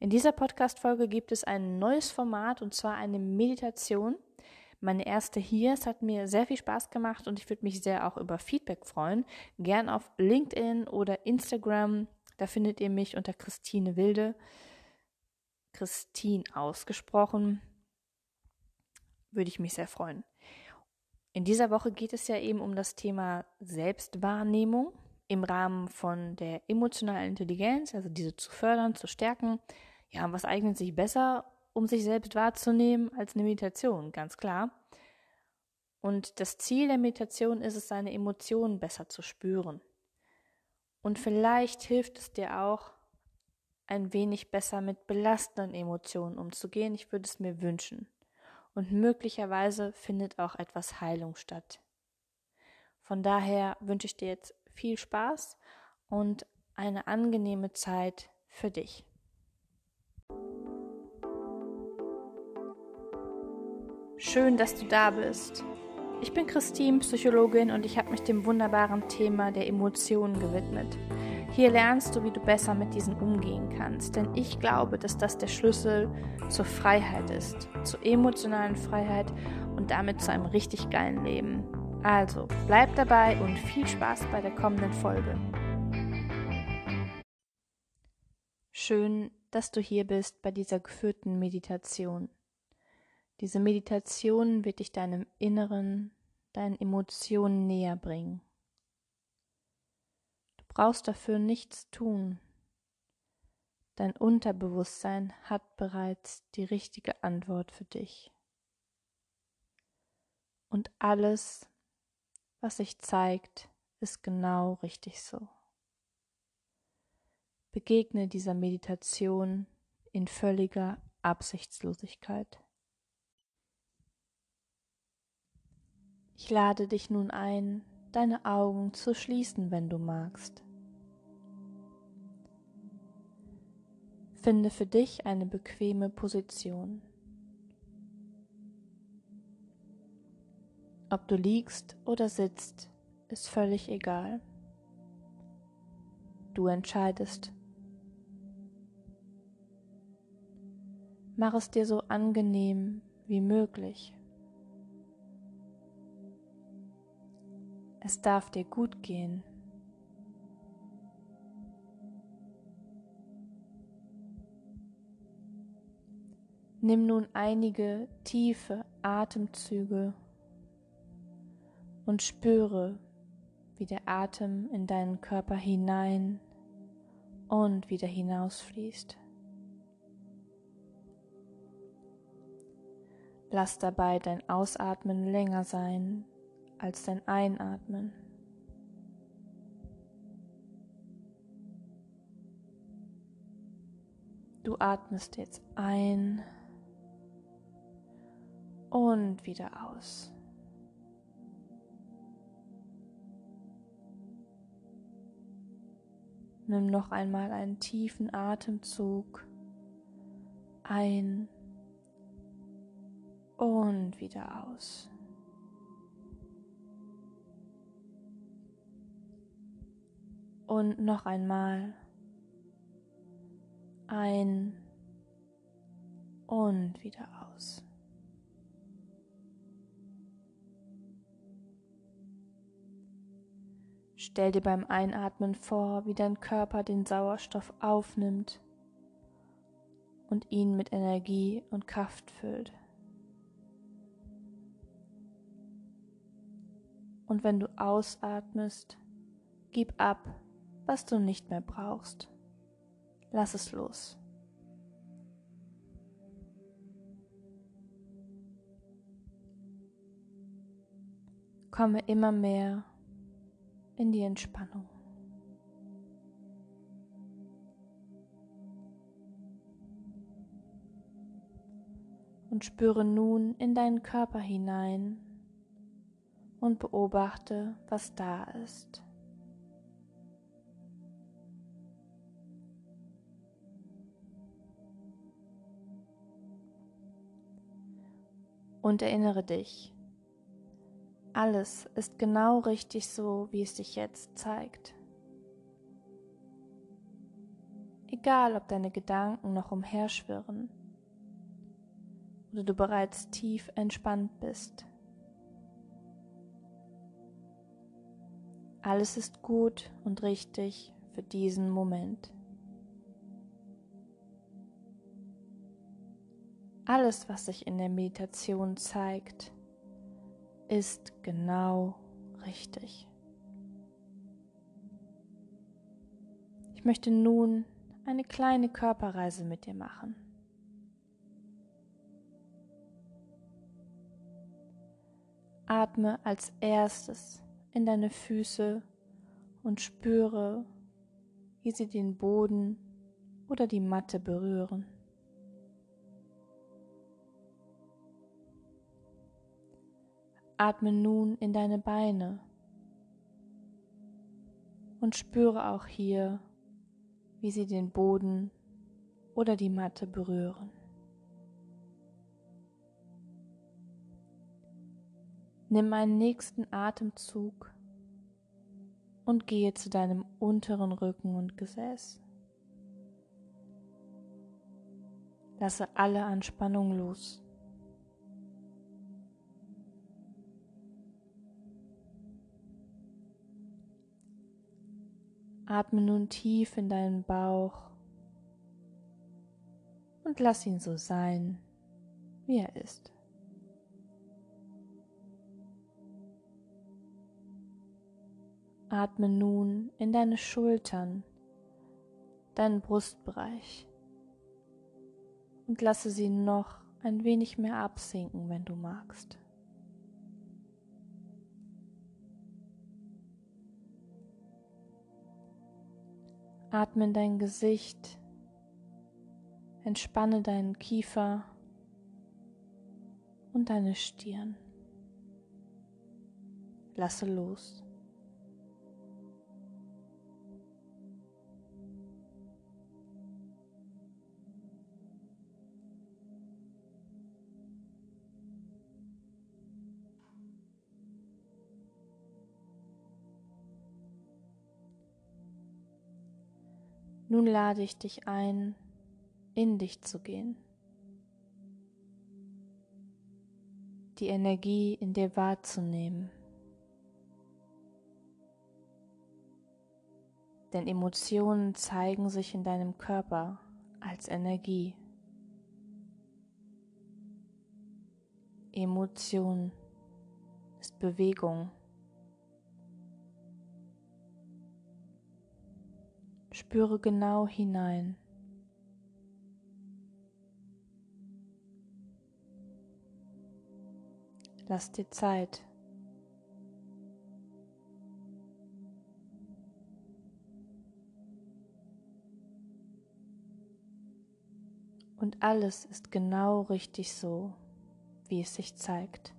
In dieser Podcast-Folge gibt es ein neues Format und zwar eine Meditation. Meine erste hier. Es hat mir sehr viel Spaß gemacht und ich würde mich sehr auch über Feedback freuen. Gern auf LinkedIn oder Instagram. Da findet ihr mich unter Christine Wilde. Christine ausgesprochen. Würde ich mich sehr freuen. In dieser Woche geht es ja eben um das Thema Selbstwahrnehmung im Rahmen von der emotionalen Intelligenz, also diese zu fördern, zu stärken. Ja, was eignet sich besser, um sich selbst wahrzunehmen, als eine Meditation, ganz klar. Und das Ziel der Meditation ist es, seine Emotionen besser zu spüren. Und vielleicht hilft es dir auch, ein wenig besser mit belastenden Emotionen umzugehen. Ich würde es mir wünschen. Und möglicherweise findet auch etwas Heilung statt. Von daher wünsche ich dir jetzt viel Spaß und eine angenehme Zeit für dich. Schön, dass du da bist. Ich bin Christine, Psychologin und ich habe mich dem wunderbaren Thema der Emotionen gewidmet. Hier lernst du, wie du besser mit diesen umgehen kannst, denn ich glaube, dass das der Schlüssel zur Freiheit ist, zur emotionalen Freiheit und damit zu einem richtig geilen Leben. Also, bleib dabei und viel Spaß bei der kommenden Folge. Schön, dass du hier bist bei dieser geführten Meditation. Diese Meditation wird dich deinem Inneren, deinen Emotionen näher bringen. Du brauchst dafür nichts tun. Dein Unterbewusstsein hat bereits die richtige Antwort für dich. Und alles, was sich zeigt, ist genau richtig so. Begegne dieser Meditation in völliger Absichtslosigkeit. Ich lade dich nun ein, deine Augen zu schließen, wenn du magst. Finde für dich eine bequeme Position. Ob du liegst oder sitzt, ist völlig egal. Du entscheidest. Mach es dir so angenehm wie möglich. Es darf dir gut gehen. Nimm nun einige tiefe Atemzüge und spüre, wie der Atem in deinen Körper hinein und wieder hinausfließt. Lass dabei dein Ausatmen länger sein als dein Einatmen. Du atmest jetzt ein und wieder aus. Nimm noch einmal einen tiefen Atemzug ein und wieder aus. Und noch einmal ein und wieder aus. Stell dir beim Einatmen vor, wie dein Körper den Sauerstoff aufnimmt und ihn mit Energie und Kraft füllt. Und wenn du ausatmest, gib ab, was du nicht mehr brauchst. Lass es los. Komme immer mehr in die Entspannung. Und spüre nun in deinen Körper hinein und beobachte, was da ist. Und erinnere dich, alles ist genau richtig so, wie es sich jetzt zeigt. egal ob deine Gedanken noch umherschwirren oder du bereits tief entspannt bist. Alles ist gut und richtig für diesen Moment. Alles, was sich in der Meditation zeigt, ist genau richtig. Ich möchte nun eine kleine Körperreise mit dir machen. Atme als erstes in deine Füße und spüre, wie sie den Boden oder die Matte berühren. Atme nun in deine Beine und spüre auch hier, wie sie den Boden oder die Matte berühren. Nimm einen nächsten Atemzug und gehe zu deinem unteren Rücken und Gesäß. Lasse alle Anspannung los. Atme nun tief in deinen Bauch und lass ihn so sein, wie er ist. Atme nun in deine Schultern, deinen Brustbereich und lasse sie noch ein wenig mehr absinken, wenn du magst. Atme in dein Gesicht, entspanne deinen Kiefer und deine Stirn. Lasse los. Nun lade ich dich ein, in dich zu gehen. Die Energie in dir wahrzunehmen. Denn Emotionen zeigen sich in deinem Körper als Energie. Emotion ist Bewegung. Spüre genau hinein. Lass dir Zeit. Und alles ist genau richtig so, wie es sich zeigt.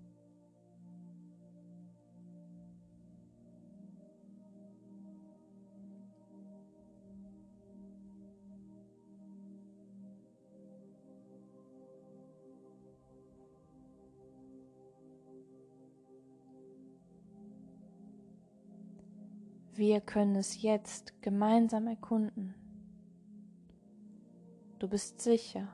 Wir können es jetzt gemeinsam erkunden. Du bist sicher.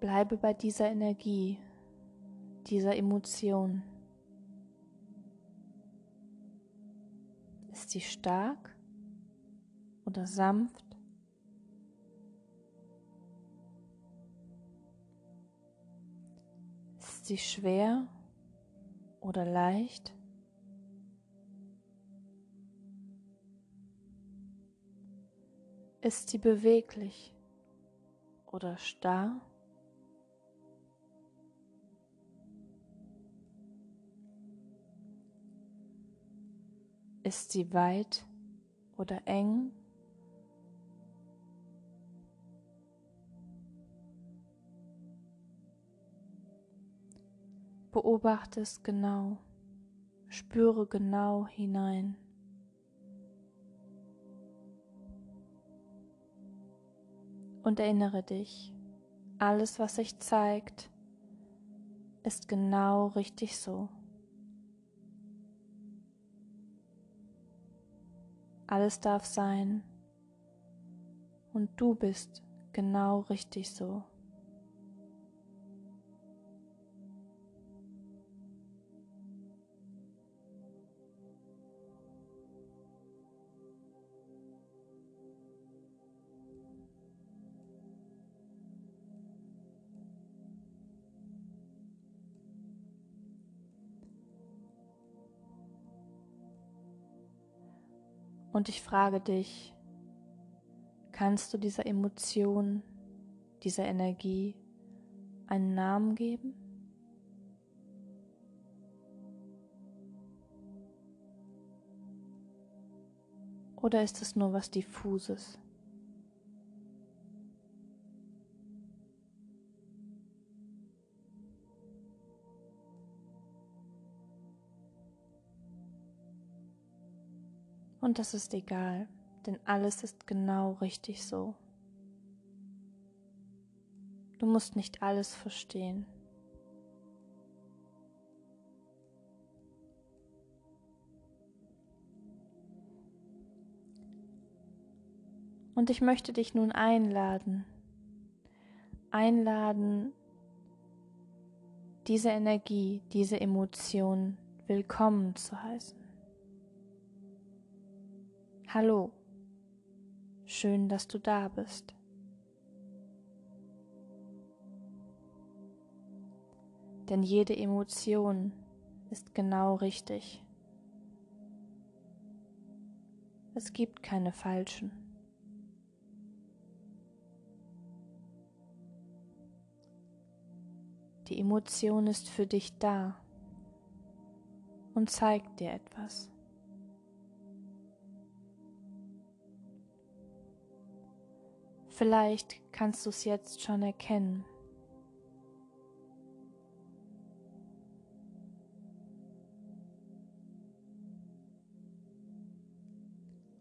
Bleibe bei dieser Energie, dieser Emotion. Ist sie stark? Oder sanft. Ist sie schwer oder leicht? Ist sie beweglich oder starr? Ist sie weit oder eng? Beobachte es genau, spüre genau hinein. Und erinnere dich, alles, was sich zeigt, ist genau richtig so. Alles darf sein und du bist genau richtig so. Und ich frage dich, kannst du dieser Emotion, dieser Energie einen Namen geben? Oder ist es nur was diffuses? Und das ist egal, denn alles ist genau richtig so. Du musst nicht alles verstehen. Und ich möchte dich nun einladen, einladen, diese Energie, diese Emotion willkommen zu heißen. Hallo, schön, dass du da bist. Denn jede Emotion ist genau richtig. Es gibt keine falschen. Die Emotion ist für dich da und zeigt dir etwas. Vielleicht kannst du es jetzt schon erkennen.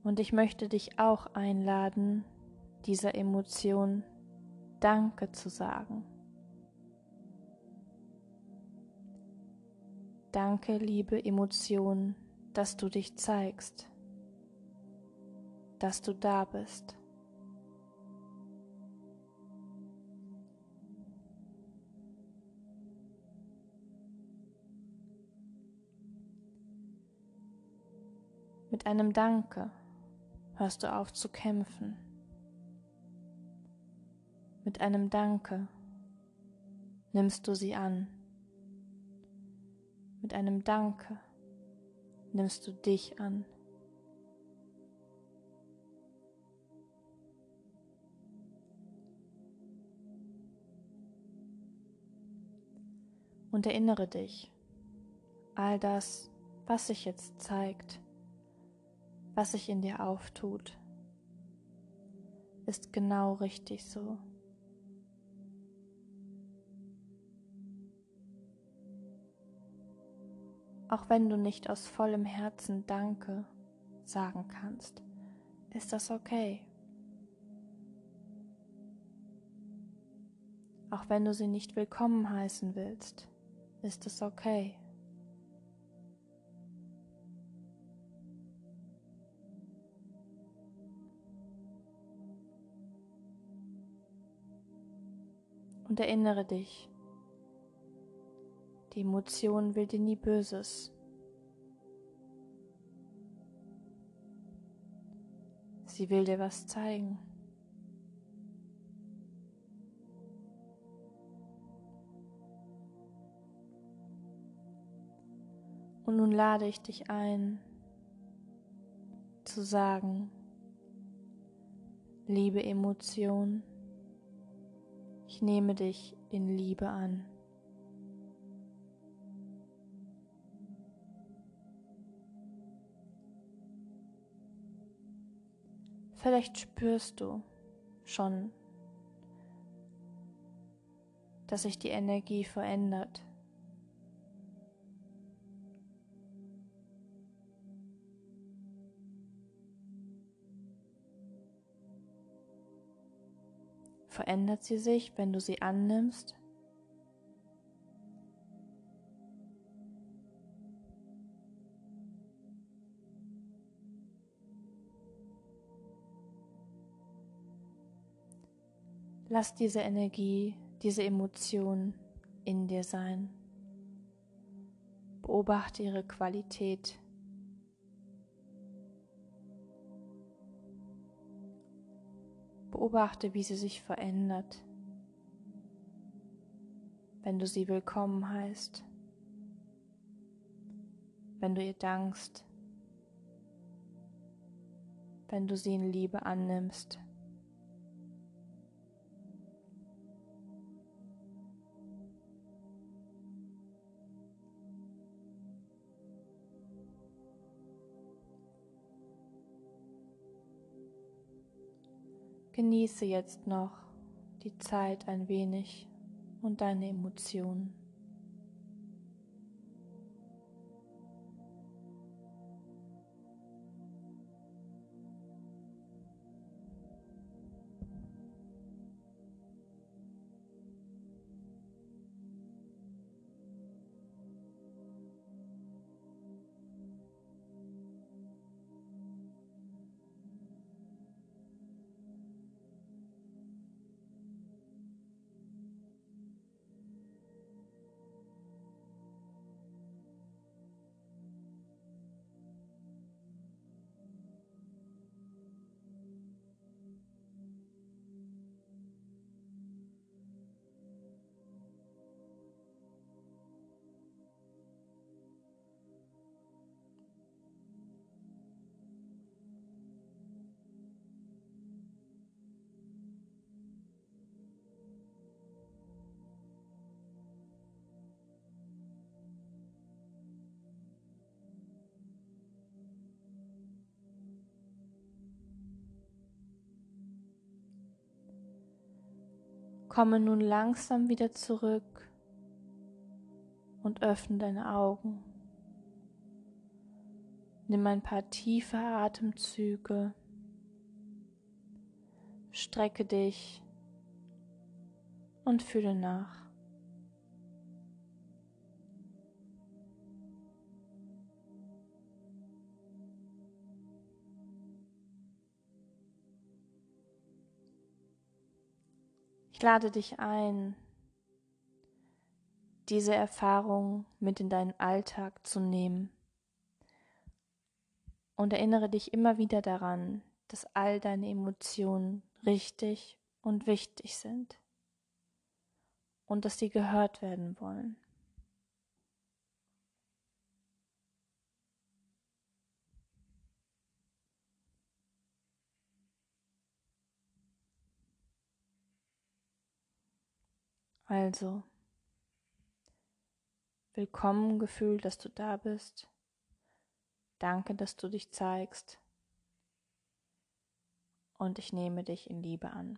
Und ich möchte dich auch einladen, dieser Emotion Danke zu sagen. Danke, liebe Emotion, dass du dich zeigst, dass du da bist. Mit einem Danke hörst du auf zu kämpfen. Mit einem Danke nimmst du sie an. Mit einem Danke nimmst du dich an. Und erinnere dich, all das, was sich jetzt zeigt, was sich in dir auftut, ist genau richtig so. Auch wenn du nicht aus vollem Herzen Danke sagen kannst, ist das okay. Auch wenn du sie nicht willkommen heißen willst, ist es okay. Und erinnere dich, die Emotion will dir nie Böses. Sie will dir was zeigen. Und nun lade ich dich ein, zu sagen, liebe Emotion, ich nehme dich in Liebe an. Vielleicht spürst du schon, dass sich die Energie verändert. Verändert sie sich, wenn du sie annimmst? Lass diese Energie, diese Emotion in dir sein. Beobachte ihre Qualität. Beobachte, wie sie sich verändert, wenn du sie willkommen heißt, wenn du ihr dankst, wenn du sie in Liebe annimmst. Genieße jetzt noch die Zeit ein wenig und deine Emotionen. Komme nun langsam wieder zurück und öffne deine Augen. Nimm ein paar tiefe Atemzüge. Strecke dich und fühle nach. Ich lade dich ein, diese Erfahrung mit in deinen Alltag zu nehmen und erinnere dich immer wieder daran, dass all deine Emotionen richtig und wichtig sind und dass sie gehört werden wollen. Also, willkommen Gefühl, dass du da bist. Danke, dass du dich zeigst. Und ich nehme dich in Liebe an.